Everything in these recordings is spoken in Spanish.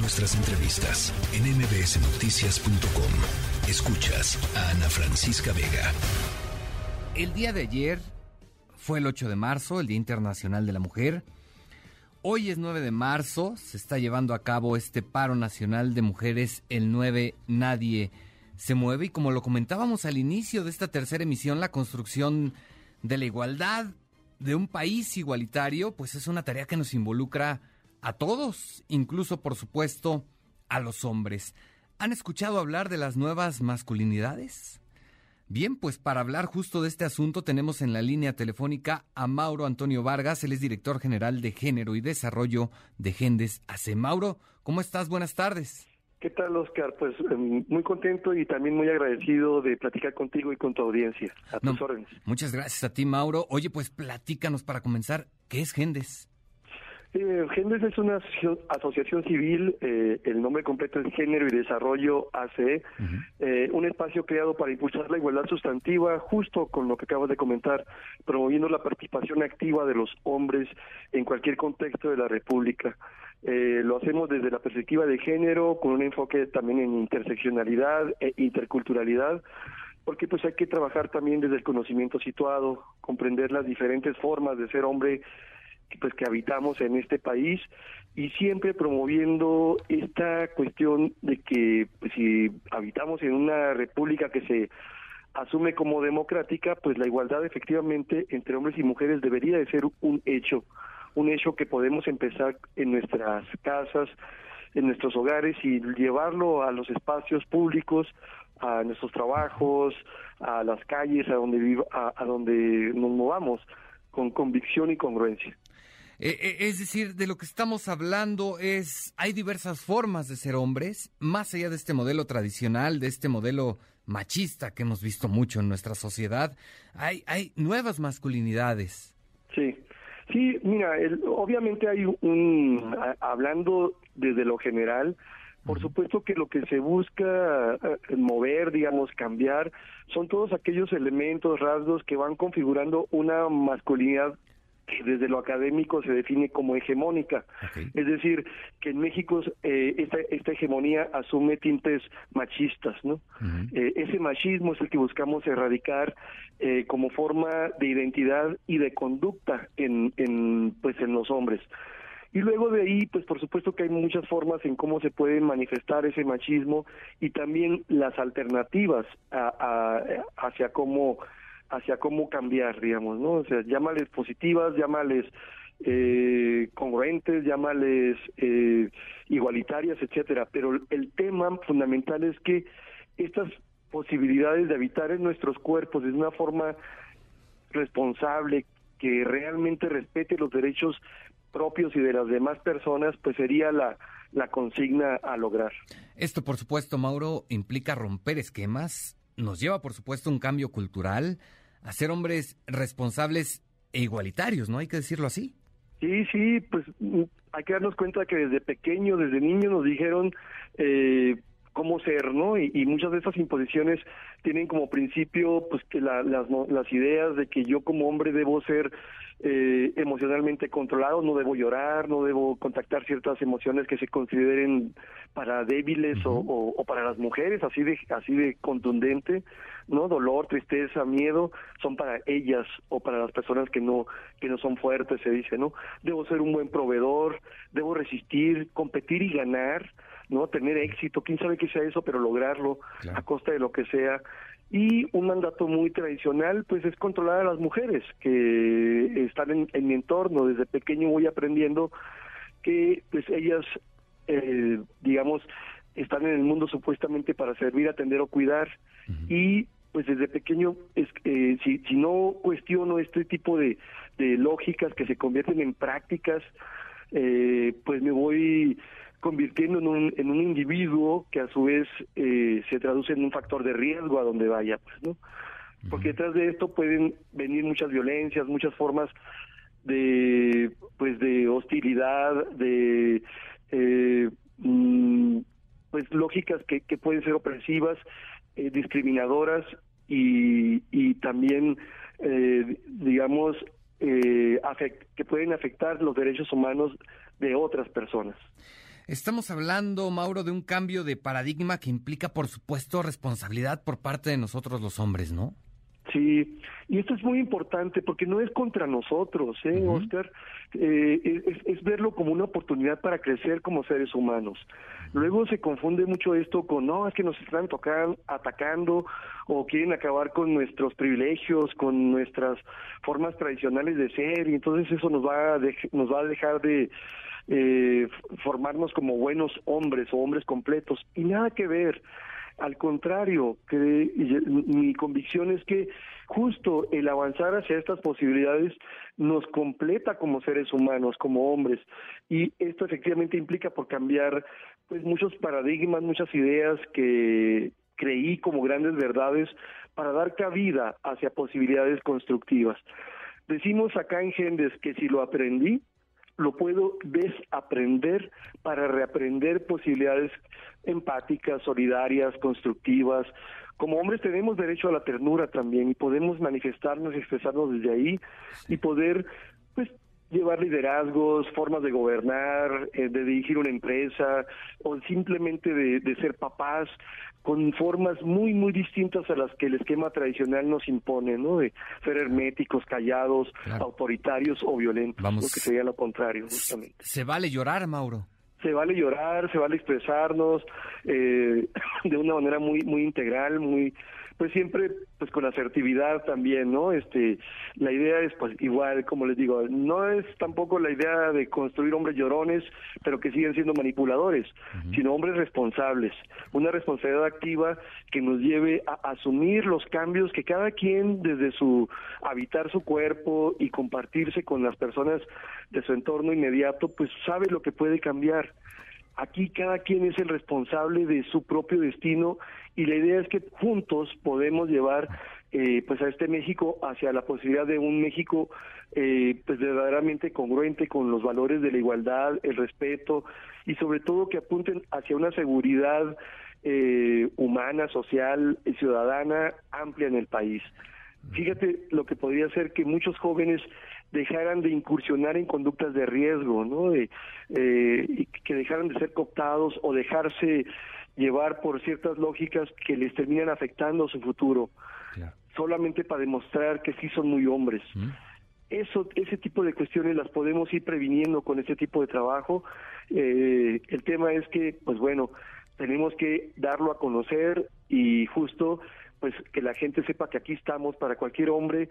Nuestras entrevistas en mbsnoticias.com. Escuchas a Ana Francisca Vega. El día de ayer fue el 8 de marzo, el Día Internacional de la Mujer. Hoy es 9 de marzo, se está llevando a cabo este paro nacional de mujeres, el 9 Nadie se mueve y como lo comentábamos al inicio de esta tercera emisión, la construcción de la igualdad de un país igualitario, pues es una tarea que nos involucra a todos, incluso por supuesto a los hombres. ¿Han escuchado hablar de las nuevas masculinidades? Bien, pues para hablar justo de este asunto tenemos en la línea telefónica a Mauro Antonio Vargas, él es director general de Género y Desarrollo de Gendes AC. Mauro, ¿cómo estás? Buenas tardes. ¿Qué tal, Oscar? Pues em, muy contento y también muy agradecido de platicar contigo y con tu audiencia. A tus órdenes. Muchas gracias a ti, Mauro. Oye, pues platícanos para comenzar, ¿qué es Gendes? Eh, Gendes es una asociación civil, eh, el nombre completo es Género y Desarrollo ACE, eh, un espacio creado para impulsar la igualdad sustantiva, justo con lo que acabas de comentar, promoviendo la participación activa de los hombres en cualquier contexto de la República. Eh, lo hacemos desde la perspectiva de género, con un enfoque también en interseccionalidad e interculturalidad, porque pues hay que trabajar también desde el conocimiento situado, comprender las diferentes formas de ser hombre pues que habitamos en este país y siempre promoviendo esta cuestión de que pues, si habitamos en una república que se asume como democrática, pues la igualdad efectivamente entre hombres y mujeres debería de ser un hecho un hecho que podemos empezar en nuestras casas, en nuestros hogares y llevarlo a los espacios públicos, a nuestros trabajos, a las calles, a donde viva, a, donde nos movamos con convicción y congruencia. Eh, eh, es decir, de lo que estamos hablando es, hay diversas formas de ser hombres, más allá de este modelo tradicional, de este modelo machista que hemos visto mucho en nuestra sociedad, hay, hay nuevas masculinidades. Sí, Sí, mira, obviamente hay un, hablando desde lo general, por supuesto que lo que se busca eh, mover, digamos, cambiar, son todos aquellos elementos, rasgos que van configurando una masculinidad que desde lo académico se define como hegemónica. Es decir, que en México eh, esta, esta, hegemonía asume tintes machistas, ¿no? Eh, ese machismo es el que buscamos erradicar eh, como forma de identidad y de conducta en, en, pues, en los hombres. Y luego de ahí, pues por supuesto que hay muchas formas en cómo se puede manifestar ese machismo y también las alternativas a, hacia cómo hacia cómo cambiar, digamos, ¿no? O sea, llámales positivas, llámales eh, congruentes, llámales eh, igualitarias, etcétera. Pero el tema fundamental es que estas posibilidades de habitar en nuestros cuerpos de una forma responsable, que realmente respete los derechos propios y de las demás personas, pues sería la, la consigna a lograr. Esto, por supuesto, Mauro, implica romper esquemas, nos lleva, por supuesto, un cambio cultural, a ser hombres responsables e igualitarios, ¿no? Hay que decirlo así. Sí, sí, pues mm, hay que darnos cuenta que desde pequeño, desde niño nos dijeron eh, cómo ser, ¿no? Y, muchas de esas imposiciones tienen como principio, pues, que las, las ideas de que yo como hombre debo ser eh, emocionalmente controlado, no debo llorar, no debo contactar ciertas emociones que se consideren para débiles o, o, para las mujeres, así de así de contundente, no dolor, tristeza, miedo son para ellas o para las personas que no que no son fuertes, se dice, no debo ser un buen proveedor, debo resistir, competir y ganar, no tener éxito, quién sabe qué sea eso, pero lograrlo a costa de lo que sea. Y un mandato muy tradicional pues es controlar a las mujeres que están en, mi entorno. Desde pequeño voy aprendiendo que pues ellas eh, digamos están en el mundo supuestamente para servir atender o cuidar. Y pues desde pequeño es eh, si, si no cuestiono este tipo de, de lógicas que se convierten en prácticas eh, pues me voy convirtiendo en un, en un individuo que a su vez eh, se traduce en un factor de riesgo a donde vaya, pues, ¿no? Porque detrás de esto pueden venir muchas violencias, muchas formas de, pues, de hostilidad, de, eh, mm, pues, lógicas que, que pueden ser opresivas, eh, discriminadoras y, y también, digamos, que pueden afectar los derechos humanos de otras personas. Estamos hablando, Mauro, de un cambio de paradigma que implica, por supuesto, responsabilidad por parte de nosotros los hombres, ¿no? Sí, y esto es muy importante porque no es contra nosotros, ¿eh, Oscar? Eh, es, verlo como una oportunidad para crecer como seres humanos. Luego se confunde mucho esto con, no, es que nos están tocando, atacando o quieren acabar con nuestros privilegios, con nuestras formas tradicionales de ser, y entonces eso nos va a, nos va a dejar de eh, formarnos como buenos hombres o hombres completos. Y nada que ver. Al contrario, que mi convicción es que justo el avanzar hacia estas posibilidades nos completa como seres humanos, como hombres, y esto efectivamente implica por cambiar pues muchos paradigmas, muchas ideas que creí como grandes verdades para dar cabida hacia posibilidades constructivas. Decimos acá en Gendes que si lo aprendí, lo puedo desaprender para reaprender posibilidades empáticas, solidarias, constructivas. Como hombres tenemos derecho a la ternura también y podemos manifestarnos y expresarnos desde ahí y poder pues llevar liderazgos, formas de gobernar, eh, de dirigir una empresa o simplemente de, ser papás con formas muy, muy distintas a las que el esquema tradicional nos impone, ¿no? De ser herméticos, callados, autoritarios o violentos, Vamos. lo que sería lo contrario, justamente. ¿Se vale llorar, Mauro? Se vale llorar, se vale expresarnos eh, de una manera muy, muy integral, muy pues siempre pues con asertividad también, ¿no? Este, la idea es pues igual, como les digo, no es tampoco la idea de construir hombres llorones, pero que siguen siendo manipuladores, sino hombres responsables, una responsabilidad activa que nos lleve a asumir los cambios que cada quien desde su habitar su cuerpo y compartirse con las personas de su entorno inmediato, pues sabe lo que puede cambiar. Aquí cada quien es el responsable de su propio destino y la idea es que juntos podemos llevar eh, pues a este México hacia la posibilidad de un México eh, pues verdaderamente congruente con los valores de la igualdad, el respeto y sobre todo que apunten hacia una seguridad eh, humana, social y ciudadana amplia en el país. Fíjate lo que podría ser que muchos jóvenes dejaran de incursionar en conductas de riesgo, ¿no? De, eh, que dejaran de ser cooptados o dejarse llevar por ciertas lógicas que les terminan afectando su futuro, solamente para demostrar que sí son muy hombres. Eso, ese tipo de cuestiones las podemos ir previniendo con este tipo de trabajo. Eh, el tema es que, pues bueno, tenemos que darlo a conocer y justo pues que la gente sepa que aquí estamos para cualquier hombre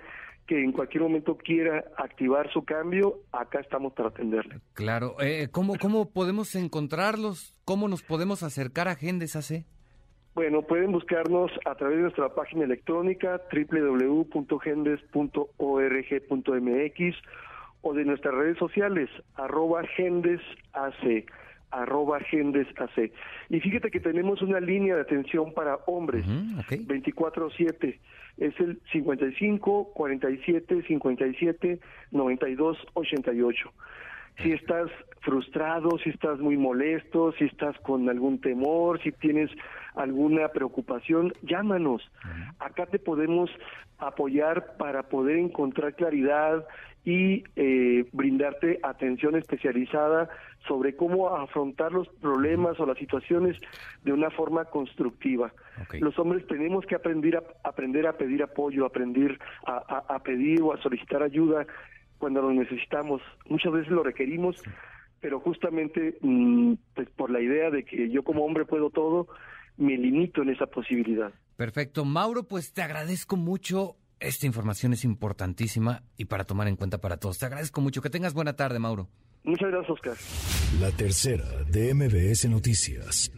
que en cualquier momento quiera activar su cambio, acá estamos para atenderle. Claro, eh, ¿cómo, ¿cómo podemos encontrarlos? ¿Cómo nos podemos acercar a Gendes AC? Bueno, pueden buscarnos a través de nuestra página electrónica www.gendes.org.mx o de nuestras redes sociales, arroba GendesAC arroba AC. Y fíjate que tenemos una línea de atención para hombres, 24-7. Es el 55 47 57 92 88. Si estás frustrado, si estás muy molesto, si estás con algún temor, si tienes alguna preocupación, llámanos. Acá te podemos apoyar para poder encontrar claridad y eh, brindarte atención especializada sobre cómo afrontar los problemas o las situaciones de una forma constructiva. Los hombres tenemos que aprender a, aprender a pedir apoyo, aprender a, pedir o a solicitar ayuda cuando lo necesitamos. Muchas veces lo requerimos, pero justamente mm, pues por la idea de que yo como hombre puedo todo, me limito en esa posibilidad. Perfecto. Mauro, pues te agradezco mucho esta información es importantísima y para tomar en cuenta para todos. Te agradezco mucho. Que tengas buena tarde, Mauro. Muchas gracias, Oscar. La tercera de MBS Noticias.